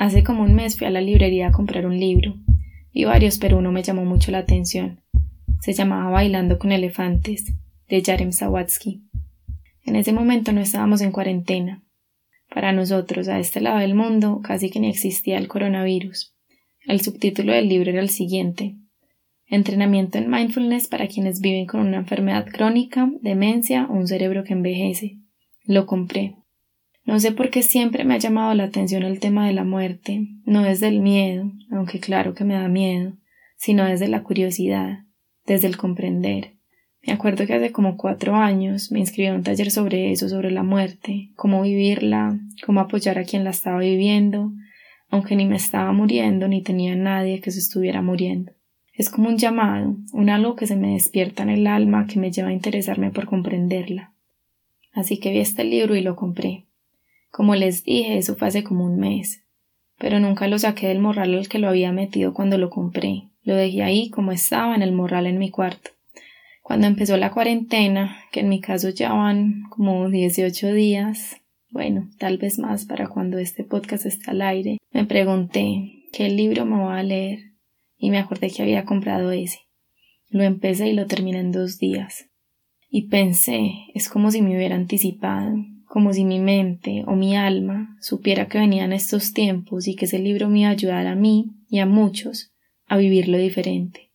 Hace como un mes fui a la librería a comprar un libro. Vi varios, pero uno me llamó mucho la atención. Se llamaba Bailando con Elefantes, de Jarem Sawatsky. En ese momento no estábamos en cuarentena. Para nosotros, a este lado del mundo, casi que ni existía el coronavirus. El subtítulo del libro era el siguiente Entrenamiento en mindfulness para quienes viven con una enfermedad crónica, demencia o un cerebro que envejece. Lo compré. No sé por qué siempre me ha llamado la atención el tema de la muerte, no desde el miedo, aunque claro que me da miedo, sino desde la curiosidad, desde el comprender. Me acuerdo que hace como cuatro años me inscribí a un taller sobre eso, sobre la muerte, cómo vivirla, cómo apoyar a quien la estaba viviendo, aunque ni me estaba muriendo ni tenía nadie que se estuviera muriendo. Es como un llamado, un algo que se me despierta en el alma que me lleva a interesarme por comprenderla. Así que vi este libro y lo compré. Como les dije, eso fue hace como un mes, pero nunca lo saqué del morral al que lo había metido cuando lo compré. Lo dejé ahí como estaba en el morral en mi cuarto. Cuando empezó la cuarentena, que en mi caso ya van como 18 días, bueno, tal vez más para cuando este podcast esté al aire, me pregunté qué libro me voy a leer y me acordé que había comprado ese. Lo empecé y lo terminé en dos días. Y pensé, es como si me hubiera anticipado, como si mi mente o mi alma supiera que venían estos tiempos y que ese libro me iba a ayudar a mí y a muchos a vivirlo diferente.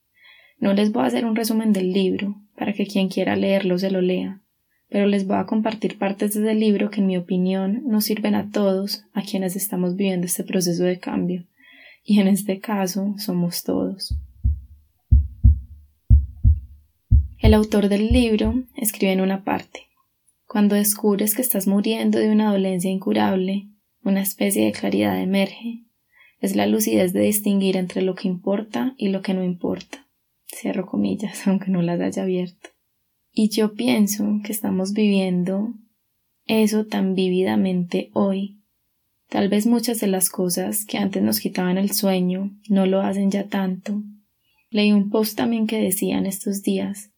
No les voy a hacer un resumen del libro, para que quien quiera leerlo se lo lea, pero les voy a compartir partes de ese libro que en mi opinión nos sirven a todos a quienes estamos viviendo este proceso de cambio y en este caso somos todos. El autor del libro escribe en una parte Cuando descubres que estás muriendo de una dolencia incurable, una especie de claridad emerge. Es la lucidez de distinguir entre lo que importa y lo que no importa. Cierro comillas, aunque no las haya abierto. Y yo pienso que estamos viviendo eso tan vívidamente hoy Tal vez muchas de las cosas que antes nos quitaban el sueño no lo hacen ya tanto. Leí un post también que decía en estos días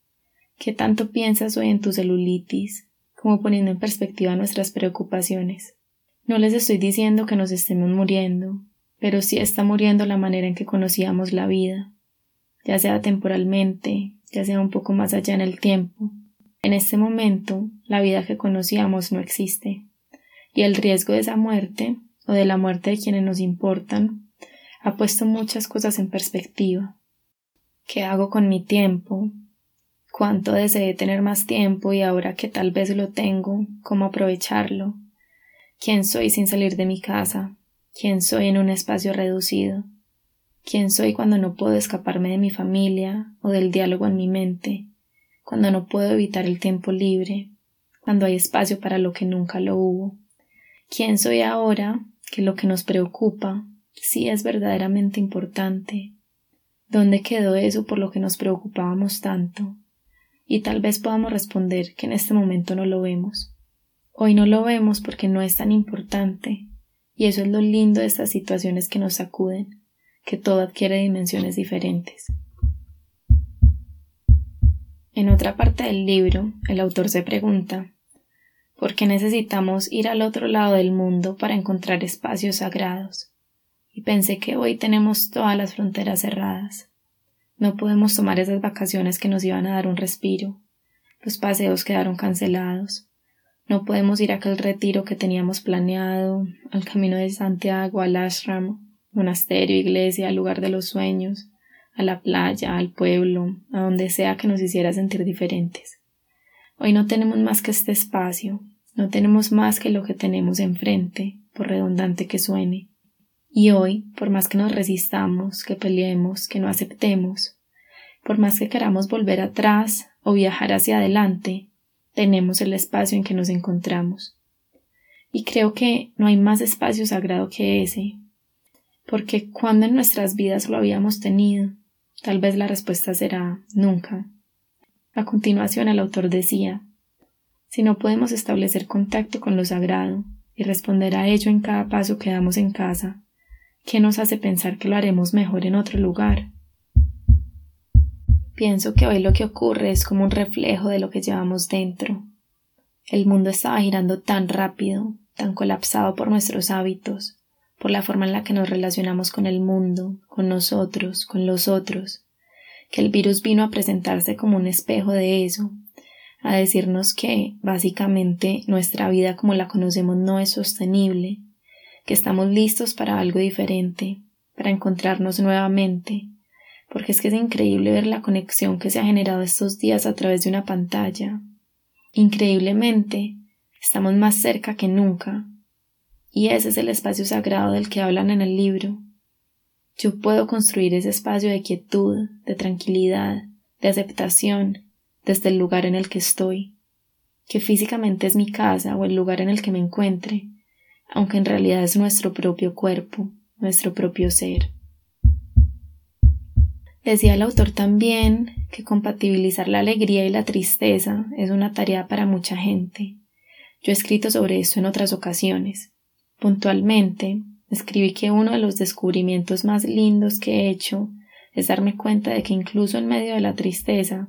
¿Qué tanto piensas hoy en tu celulitis? Como poniendo en perspectiva nuestras preocupaciones. No les estoy diciendo que nos estemos muriendo, pero sí está muriendo la manera en que conocíamos la vida, ya sea temporalmente, ya sea un poco más allá en el tiempo. En este momento, la vida que conocíamos no existe y el riesgo de esa muerte o de la muerte de quienes nos importan ha puesto muchas cosas en perspectiva. ¿Qué hago con mi tiempo? ¿Cuánto deseé tener más tiempo y ahora que tal vez lo tengo, cómo aprovecharlo? ¿Quién soy sin salir de mi casa? ¿Quién soy en un espacio reducido? ¿Quién soy cuando no puedo escaparme de mi familia o del diálogo en mi mente? Cuando no puedo evitar el tiempo libre? Cuando hay espacio para lo que nunca lo hubo? quién soy ahora, que lo que nos preocupa sí es verdaderamente importante. ¿Dónde quedó eso por lo que nos preocupábamos tanto? Y tal vez podamos responder que en este momento no lo vemos. Hoy no lo vemos porque no es tan importante, y eso es lo lindo de estas situaciones que nos sacuden, que todo adquiere dimensiones diferentes. En otra parte del libro, el autor se pregunta porque necesitamos ir al otro lado del mundo para encontrar espacios sagrados. Y pensé que hoy tenemos todas las fronteras cerradas. No podemos tomar esas vacaciones que nos iban a dar un respiro. Los paseos quedaron cancelados. No podemos ir a aquel retiro que teníamos planeado, al camino de Santiago, al ashram, monasterio, iglesia, al lugar de los sueños, a la playa, al pueblo, a donde sea que nos hiciera sentir diferentes. Hoy no tenemos más que este espacio, no tenemos más que lo que tenemos enfrente, por redundante que suene. Y hoy, por más que nos resistamos, que peleemos, que no aceptemos, por más que queramos volver atrás o viajar hacia adelante, tenemos el espacio en que nos encontramos. Y creo que no hay más espacio sagrado que ese, porque cuando en nuestras vidas lo habíamos tenido, tal vez la respuesta será nunca. A continuación el autor decía Si no podemos establecer contacto con lo sagrado y responder a ello en cada paso que damos en casa, ¿qué nos hace pensar que lo haremos mejor en otro lugar? Pienso que hoy lo que ocurre es como un reflejo de lo que llevamos dentro. El mundo estaba girando tan rápido, tan colapsado por nuestros hábitos, por la forma en la que nos relacionamos con el mundo, con nosotros, con los otros, que el virus vino a presentarse como un espejo de eso, a decirnos que, básicamente, nuestra vida como la conocemos no es sostenible, que estamos listos para algo diferente, para encontrarnos nuevamente, porque es que es increíble ver la conexión que se ha generado estos días a través de una pantalla. Increíblemente, estamos más cerca que nunca, y ese es el espacio sagrado del que hablan en el libro. Yo puedo construir ese espacio de quietud, de tranquilidad, de aceptación, desde el lugar en el que estoy, que físicamente es mi casa o el lugar en el que me encuentre, aunque en realidad es nuestro propio cuerpo, nuestro propio ser. Decía el autor también que compatibilizar la alegría y la tristeza es una tarea para mucha gente. Yo he escrito sobre esto en otras ocasiones. Puntualmente, escribí que uno de los descubrimientos más lindos que he hecho es darme cuenta de que incluso en medio de la tristeza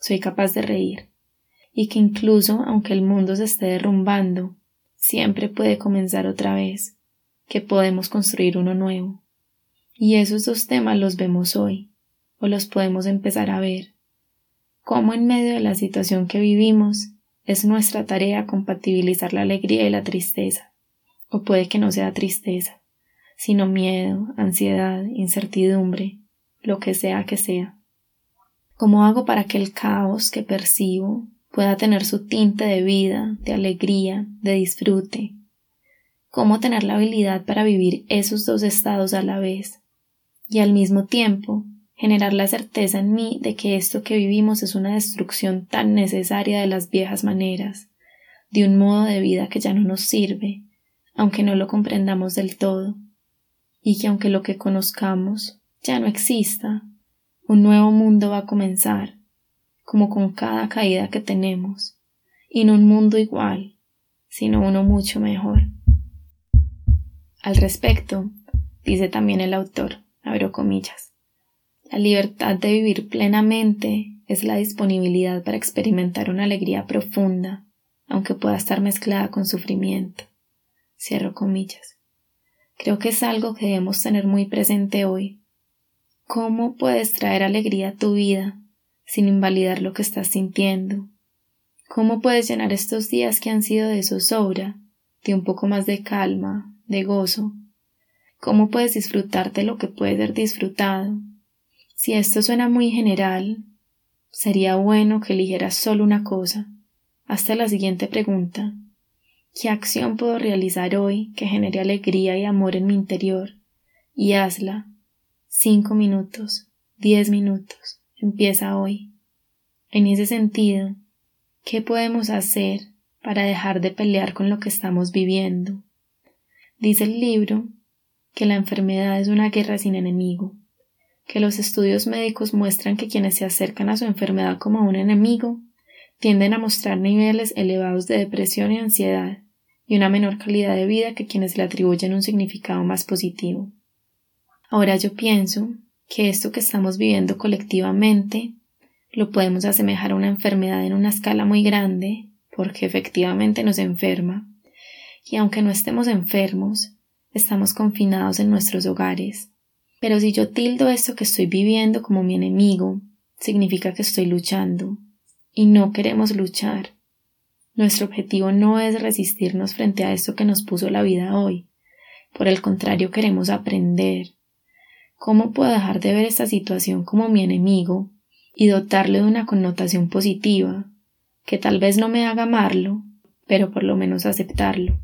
soy capaz de reír, y que incluso aunque el mundo se esté derrumbando, siempre puede comenzar otra vez, que podemos construir uno nuevo. Y esos dos temas los vemos hoy, o los podemos empezar a ver. Cómo en medio de la situación que vivimos es nuestra tarea compatibilizar la alegría y la tristeza, o puede que no sea tristeza, sino miedo, ansiedad, incertidumbre, lo que sea que sea. ¿Cómo hago para que el caos que percibo pueda tener su tinte de vida, de alegría, de disfrute? ¿Cómo tener la habilidad para vivir esos dos estados a la vez? Y al mismo tiempo generar la certeza en mí de que esto que vivimos es una destrucción tan necesaria de las viejas maneras, de un modo de vida que ya no nos sirve, aunque no lo comprendamos del todo, y que aunque lo que conozcamos ya no exista, un nuevo mundo va a comenzar, como con cada caída que tenemos, y no un mundo igual, sino uno mucho mejor. Al respecto, dice también el autor, abro comillas, la libertad de vivir plenamente es la disponibilidad para experimentar una alegría profunda, aunque pueda estar mezclada con sufrimiento. Cierro comillas. Creo que es algo que debemos tener muy presente hoy, ¿Cómo puedes traer alegría a tu vida sin invalidar lo que estás sintiendo? ¿Cómo puedes llenar estos días que han sido de zozobra, de un poco más de calma, de gozo? ¿Cómo puedes disfrutar de lo que puede ser disfrutado? Si esto suena muy general, sería bueno que eligieras solo una cosa. Hasta la siguiente pregunta. ¿Qué acción puedo realizar hoy que genere alegría y amor en mi interior? Y hazla cinco minutos, diez minutos, empieza hoy. En ese sentido, ¿qué podemos hacer para dejar de pelear con lo que estamos viviendo? Dice el libro que la enfermedad es una guerra sin enemigo, que los estudios médicos muestran que quienes se acercan a su enfermedad como un enemigo tienden a mostrar niveles elevados de depresión y ansiedad y una menor calidad de vida que quienes le atribuyen un significado más positivo. Ahora yo pienso que esto que estamos viviendo colectivamente lo podemos asemejar a una enfermedad en una escala muy grande, porque efectivamente nos enferma, y aunque no estemos enfermos, estamos confinados en nuestros hogares. Pero si yo tildo esto que estoy viviendo como mi enemigo, significa que estoy luchando, y no queremos luchar. Nuestro objetivo no es resistirnos frente a esto que nos puso la vida hoy. Por el contrario, queremos aprender, ¿Cómo puedo dejar de ver esta situación como mi enemigo y dotarle de una connotación positiva, que tal vez no me haga amarlo, pero por lo menos aceptarlo?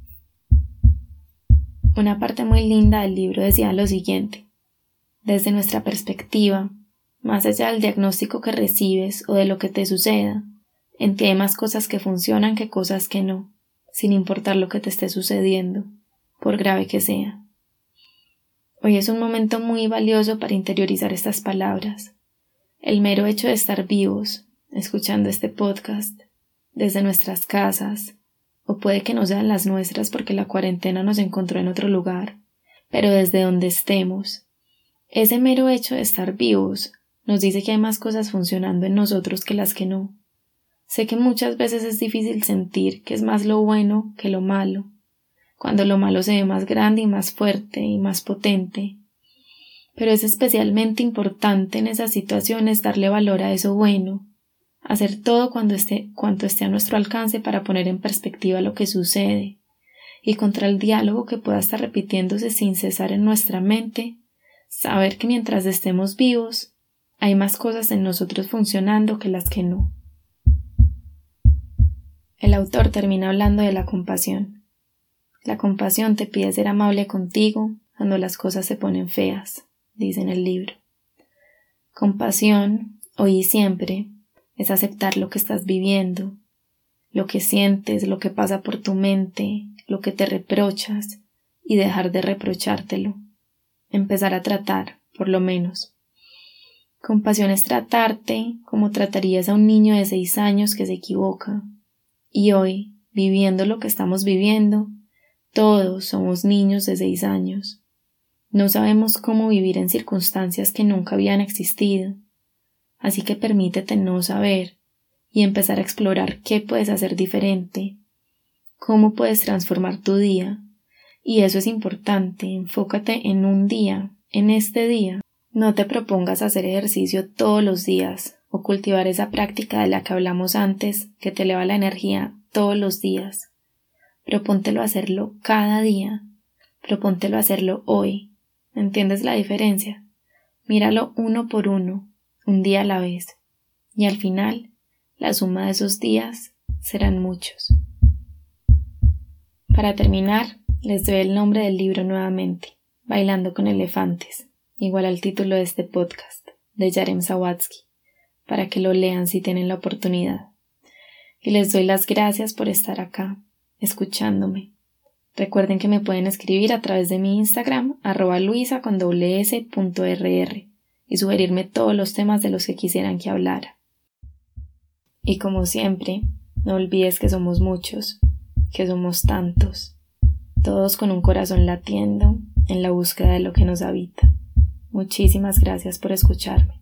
Una parte muy linda del libro decía lo siguiente Desde nuestra perspectiva, más allá del diagnóstico que recibes o de lo que te suceda, en ti hay más cosas que funcionan que cosas que no, sin importar lo que te esté sucediendo, por grave que sea. Hoy es un momento muy valioso para interiorizar estas palabras. El mero hecho de estar vivos, escuchando este podcast, desde nuestras casas, o puede que no sean las nuestras porque la cuarentena nos encontró en otro lugar, pero desde donde estemos. Ese mero hecho de estar vivos nos dice que hay más cosas funcionando en nosotros que las que no. Sé que muchas veces es difícil sentir que es más lo bueno que lo malo, cuando lo malo se ve más grande y más fuerte y más potente. Pero es especialmente importante en esas situaciones darle valor a eso bueno, hacer todo cuando esté, cuanto esté a nuestro alcance para poner en perspectiva lo que sucede, y contra el diálogo que pueda estar repitiéndose sin cesar en nuestra mente, saber que mientras estemos vivos, hay más cosas en nosotros funcionando que las que no. El autor termina hablando de la compasión. La compasión te pide ser amable contigo cuando las cosas se ponen feas, dice en el libro. Compasión, hoy y siempre, es aceptar lo que estás viviendo, lo que sientes, lo que pasa por tu mente, lo que te reprochas, y dejar de reprochártelo. Empezar a tratar, por lo menos. Compasión es tratarte como tratarías a un niño de seis años que se equivoca. Y hoy, viviendo lo que estamos viviendo, todos somos niños de seis años. No sabemos cómo vivir en circunstancias que nunca habían existido. Así que permítete no saber y empezar a explorar qué puedes hacer diferente, cómo puedes transformar tu día. Y eso es importante, enfócate en un día, en este día. No te propongas hacer ejercicio todos los días o cultivar esa práctica de la que hablamos antes que te eleva la energía todos los días propóntelo hacerlo cada día, propóntelo hacerlo hoy. ¿Entiendes la diferencia? Míralo uno por uno, un día a la vez, y al final, la suma de esos días serán muchos. Para terminar, les doy el nombre del libro nuevamente, Bailando con Elefantes, igual al título de este podcast, de Yarem Sawatsky, para que lo lean si tienen la oportunidad. Y les doy las gracias por estar acá, escuchándome. Recuerden que me pueden escribir a través de mi Instagram, arroba luisa con y sugerirme todos los temas de los que quisieran que hablara. Y como siempre, no olvides que somos muchos, que somos tantos, todos con un corazón latiendo en la búsqueda de lo que nos habita. Muchísimas gracias por escucharme.